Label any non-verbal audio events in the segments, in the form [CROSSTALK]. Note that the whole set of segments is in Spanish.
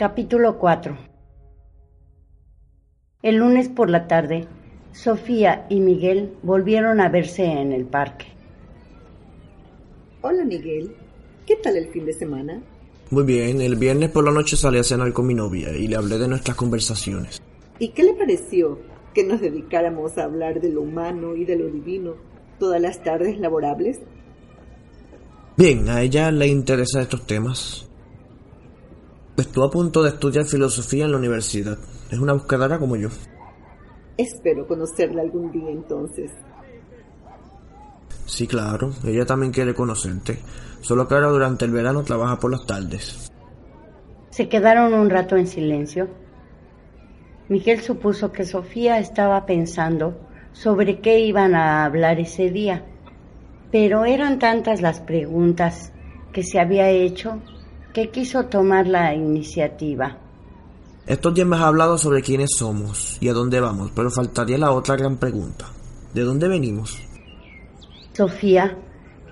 Capítulo 4 El lunes por la tarde, Sofía y Miguel volvieron a verse en el parque. Hola Miguel, ¿qué tal el fin de semana? Muy bien, el viernes por la noche salí a cenar con mi novia y le hablé de nuestras conversaciones. ¿Y qué le pareció que nos dedicáramos a hablar de lo humano y de lo divino todas las tardes laborables? Bien, a ella le interesan estos temas. Estuvo a punto de estudiar filosofía en la universidad. Es una buscadora como yo. Espero conocerla algún día entonces. Sí, claro. Ella también quiere conocerte. Solo que ahora durante el verano trabaja por las tardes. Se quedaron un rato en silencio. Miguel supuso que Sofía estaba pensando sobre qué iban a hablar ese día, pero eran tantas las preguntas que se había hecho que quiso tomar la iniciativa. Estos días me has hablado sobre quiénes somos y a dónde vamos, pero faltaría la otra gran pregunta. ¿De dónde venimos? Sofía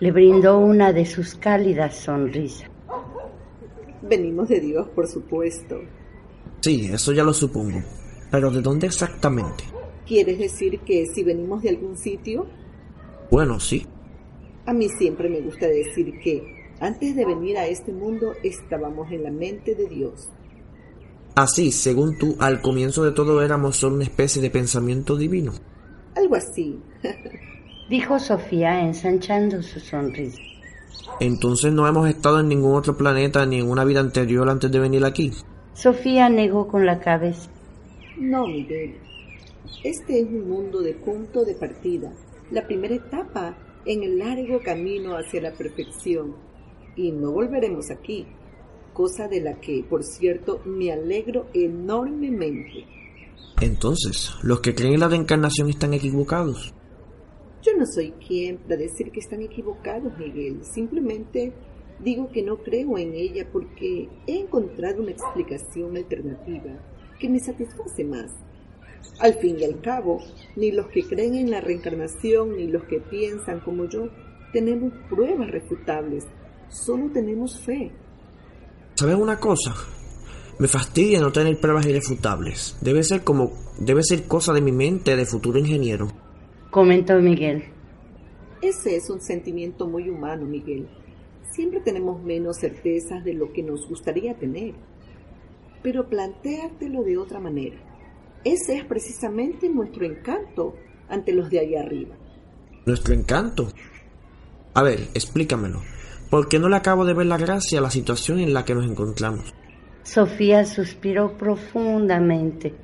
le brindó una de sus cálidas sonrisas. Venimos de Dios, por supuesto. Sí, eso ya lo supongo. Pero ¿de dónde exactamente? ¿Quieres decir que si venimos de algún sitio? Bueno, sí. A mí siempre me gusta decir que antes de venir a este mundo estábamos en la mente de Dios. Así, según tú, al comienzo de todo éramos solo una especie de pensamiento divino. Algo así. [LAUGHS] dijo Sofía ensanchando su sonrisa. Entonces no hemos estado en ningún otro planeta ni en una vida anterior antes de venir aquí. Sofía negó con la cabeza. No, Miguel. Este es un mundo de punto de partida, la primera etapa en el largo camino hacia la perfección. Y no volveremos aquí, cosa de la que, por cierto, me alegro enormemente. Entonces, los que creen en la reencarnación están equivocados. Yo no soy quien para decir que están equivocados, Miguel. Simplemente digo que no creo en ella porque he encontrado una explicación alternativa que me satisface más. Al fin y al cabo, ni los que creen en la reencarnación ni los que piensan como yo tenemos pruebas refutables, solo tenemos fe. ¿Sabes una cosa? Me fastidia no tener pruebas irrefutables. Debe ser como debe ser cosa de mi mente de futuro ingeniero comentó Miguel. Ese es un sentimiento muy humano, Miguel. Siempre tenemos menos certezas de lo que nos gustaría tener. Pero plantéatelo de otra manera. Ese es precisamente nuestro encanto ante los de allá arriba. ¿Nuestro encanto? A ver, explícamelo. ¿Por qué no le acabo de ver la gracia a la situación en la que nos encontramos? Sofía suspiró profundamente.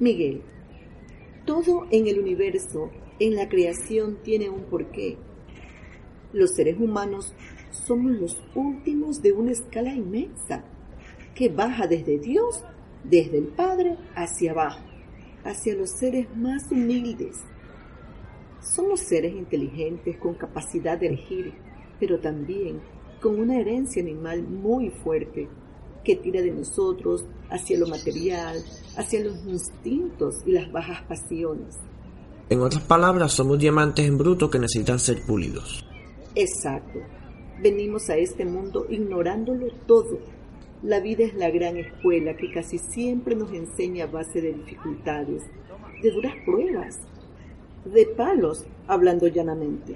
Miguel, todo en el universo, en la creación, tiene un porqué. Los seres humanos somos los últimos de una escala inmensa que baja desde Dios, desde el Padre, hacia abajo, hacia los seres más humildes. Somos seres inteligentes con capacidad de elegir, pero también con una herencia animal muy fuerte que tira de nosotros hacia lo material, hacia los instintos y las bajas pasiones. En otras palabras, somos diamantes en bruto que necesitan ser pulidos. Exacto. Venimos a este mundo ignorándolo todo. La vida es la gran escuela que casi siempre nos enseña a base de dificultades, de duras pruebas, de palos, hablando llanamente.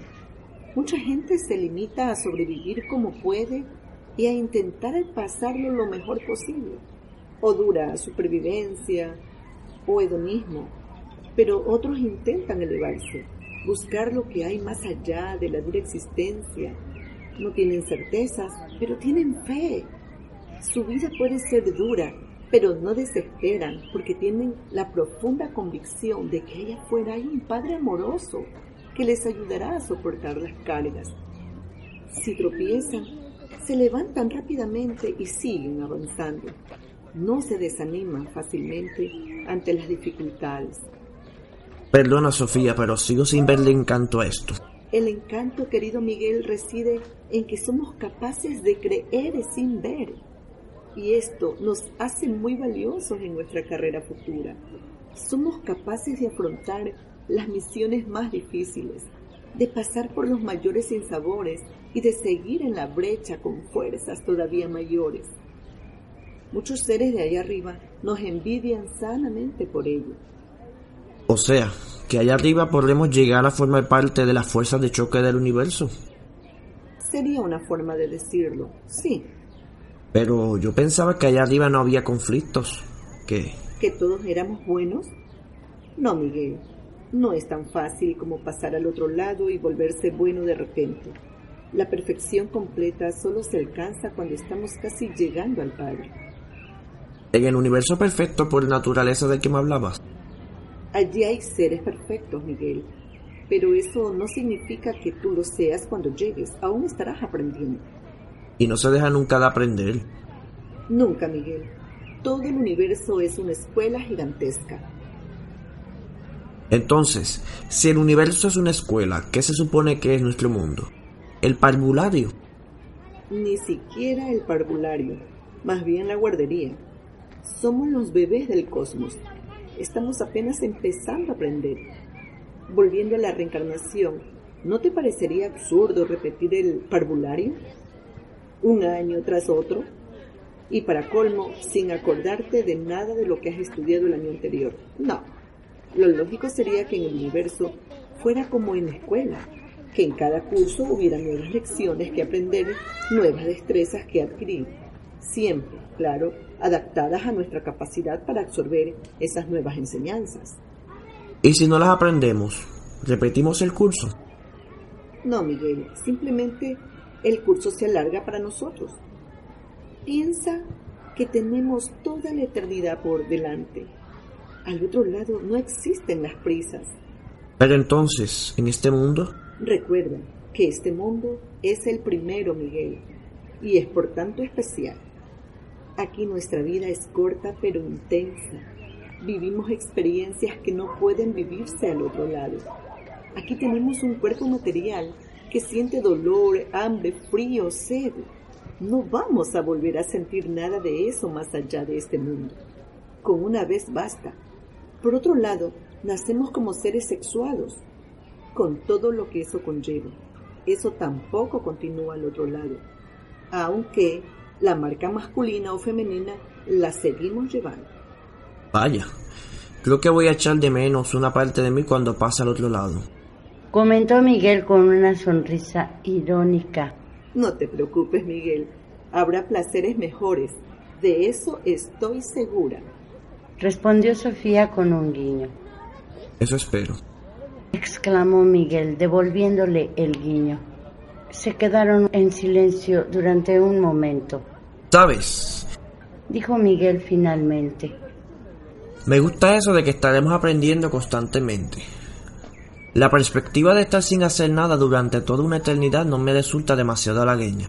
Mucha gente se limita a sobrevivir como puede y a intentar pasarlo lo mejor posible, o dura supervivencia o hedonismo, pero otros intentan elevarse, buscar lo que hay más allá de la dura existencia. No tienen certezas, pero tienen fe. Su vida puede ser dura, pero no desesperan porque tienen la profunda convicción de que allá afuera hay un Padre amoroso que les ayudará a soportar las cargas. Si tropiezan, se levantan rápidamente y siguen avanzando. No se desaniman fácilmente ante las dificultades. Perdona, Sofía, pero sigo sin verle encanto a esto. El encanto, querido Miguel, reside en que somos capaces de creer sin ver. Y esto nos hace muy valiosos en nuestra carrera futura. Somos capaces de afrontar las misiones más difíciles, de pasar por los mayores sinsabores y de seguir en la brecha con fuerzas todavía mayores. Muchos seres de allá arriba nos envidian sanamente por ello. O sea, que allá arriba podremos llegar a formar parte de las fuerzas de choque del universo. Sería una forma de decirlo, sí. Pero yo pensaba que allá arriba no había conflictos, que... ¿Que todos éramos buenos? No, Miguel, no es tan fácil como pasar al otro lado y volverse bueno de repente. La perfección completa solo se alcanza cuando estamos casi llegando al Padre. En el universo perfecto por naturaleza del que me hablabas. Allí hay seres perfectos, Miguel, pero eso no significa que tú lo seas cuando llegues, aún estarás aprendiendo. Y no se deja nunca de aprender. Nunca, Miguel. Todo el universo es una escuela gigantesca. Entonces, si el universo es una escuela, ¿qué se supone que es nuestro mundo? ¿El parvulario? Ni siquiera el parvulario, más bien la guardería. Somos los bebés del cosmos. Estamos apenas empezando a aprender. Volviendo a la reencarnación, ¿no te parecería absurdo repetir el parvulario? Un año tras otro. Y para colmo, sin acordarte de nada de lo que has estudiado el año anterior. No. Lo lógico sería que en el universo fuera como en la escuela, que en cada curso hubiera nuevas lecciones que aprender, nuevas destrezas que adquirir. Siempre, claro, adaptadas a nuestra capacidad para absorber esas nuevas enseñanzas. ¿Y si no las aprendemos? ¿Repetimos el curso? No, Miguel, simplemente el curso se alarga para nosotros. Piensa que tenemos toda la eternidad por delante. Al otro lado no existen las prisas. Pero entonces, en este mundo... Recuerda que este mundo es el primero, Miguel, y es por tanto especial. Aquí nuestra vida es corta pero intensa. Vivimos experiencias que no pueden vivirse al otro lado. Aquí tenemos un cuerpo material que siente dolor, hambre, frío, sed. No vamos a volver a sentir nada de eso más allá de este mundo. Con una vez basta. Por otro lado, nacemos como seres sexuados, con todo lo que eso conlleva. Eso tampoco continúa al otro lado. Aunque la marca masculina o femenina la seguimos llevando. Vaya, creo que voy a echar de menos una parte de mí cuando pase al otro lado. Comentó Miguel con una sonrisa irónica. No te preocupes, Miguel. Habrá placeres mejores. De eso estoy segura. Respondió Sofía con un guiño. Eso espero. Exclamó Miguel, devolviéndole el guiño. Se quedaron en silencio durante un momento. ¿Sabes? Dijo Miguel finalmente. Me gusta eso de que estaremos aprendiendo constantemente. La perspectiva de estar sin hacer nada durante toda una eternidad no me resulta demasiado halagueña.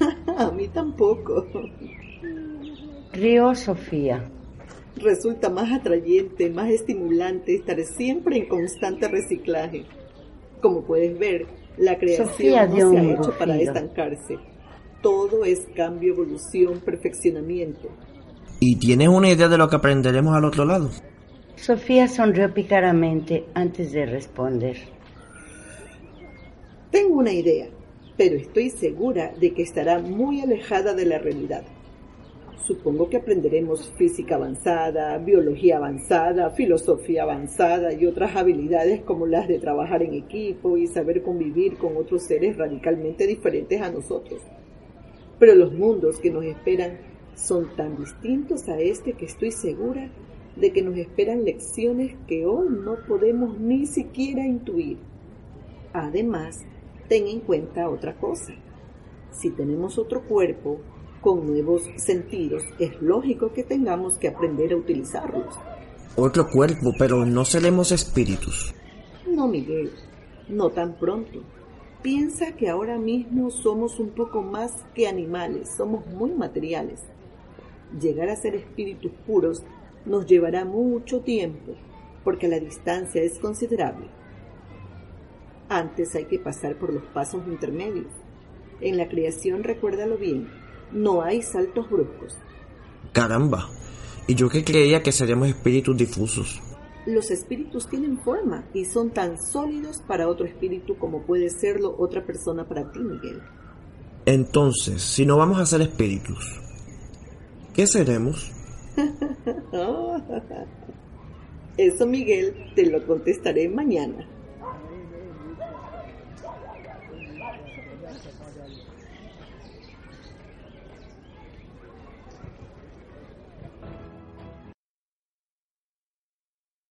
[LAUGHS] A mí tampoco. Rió Sofía. Resulta más atrayente, más estimulante estar siempre en constante reciclaje. Como puedes ver, la creación no se ha hecho para estancarse. Todo es cambio, evolución, perfeccionamiento. ¿Y tienes una idea de lo que aprenderemos al otro lado? Sofía sonrió pícaramente antes de responder. Tengo una idea, pero estoy segura de que estará muy alejada de la realidad. Supongo que aprenderemos física avanzada, biología avanzada, filosofía avanzada y otras habilidades como las de trabajar en equipo y saber convivir con otros seres radicalmente diferentes a nosotros. Pero los mundos que nos esperan son tan distintos a este que estoy segura de que nos esperan lecciones que hoy no podemos ni siquiera intuir. Además, ten en cuenta otra cosa. Si tenemos otro cuerpo, con nuevos sentidos, es lógico que tengamos que aprender a utilizarlos. Otro cuerpo, pero no seremos espíritus. No, Miguel, no tan pronto. Piensa que ahora mismo somos un poco más que animales, somos muy materiales. Llegar a ser espíritus puros nos llevará mucho tiempo, porque la distancia es considerable. Antes hay que pasar por los pasos intermedios. En la creación, recuérdalo bien, no hay saltos bruscos. Caramba, y yo que creía que seríamos espíritus difusos. Los espíritus tienen forma y son tan sólidos para otro espíritu como puede serlo otra persona para ti, Miguel. Entonces, si no vamos a ser espíritus, ¿qué seremos? Eso, Miguel, te lo contestaré mañana.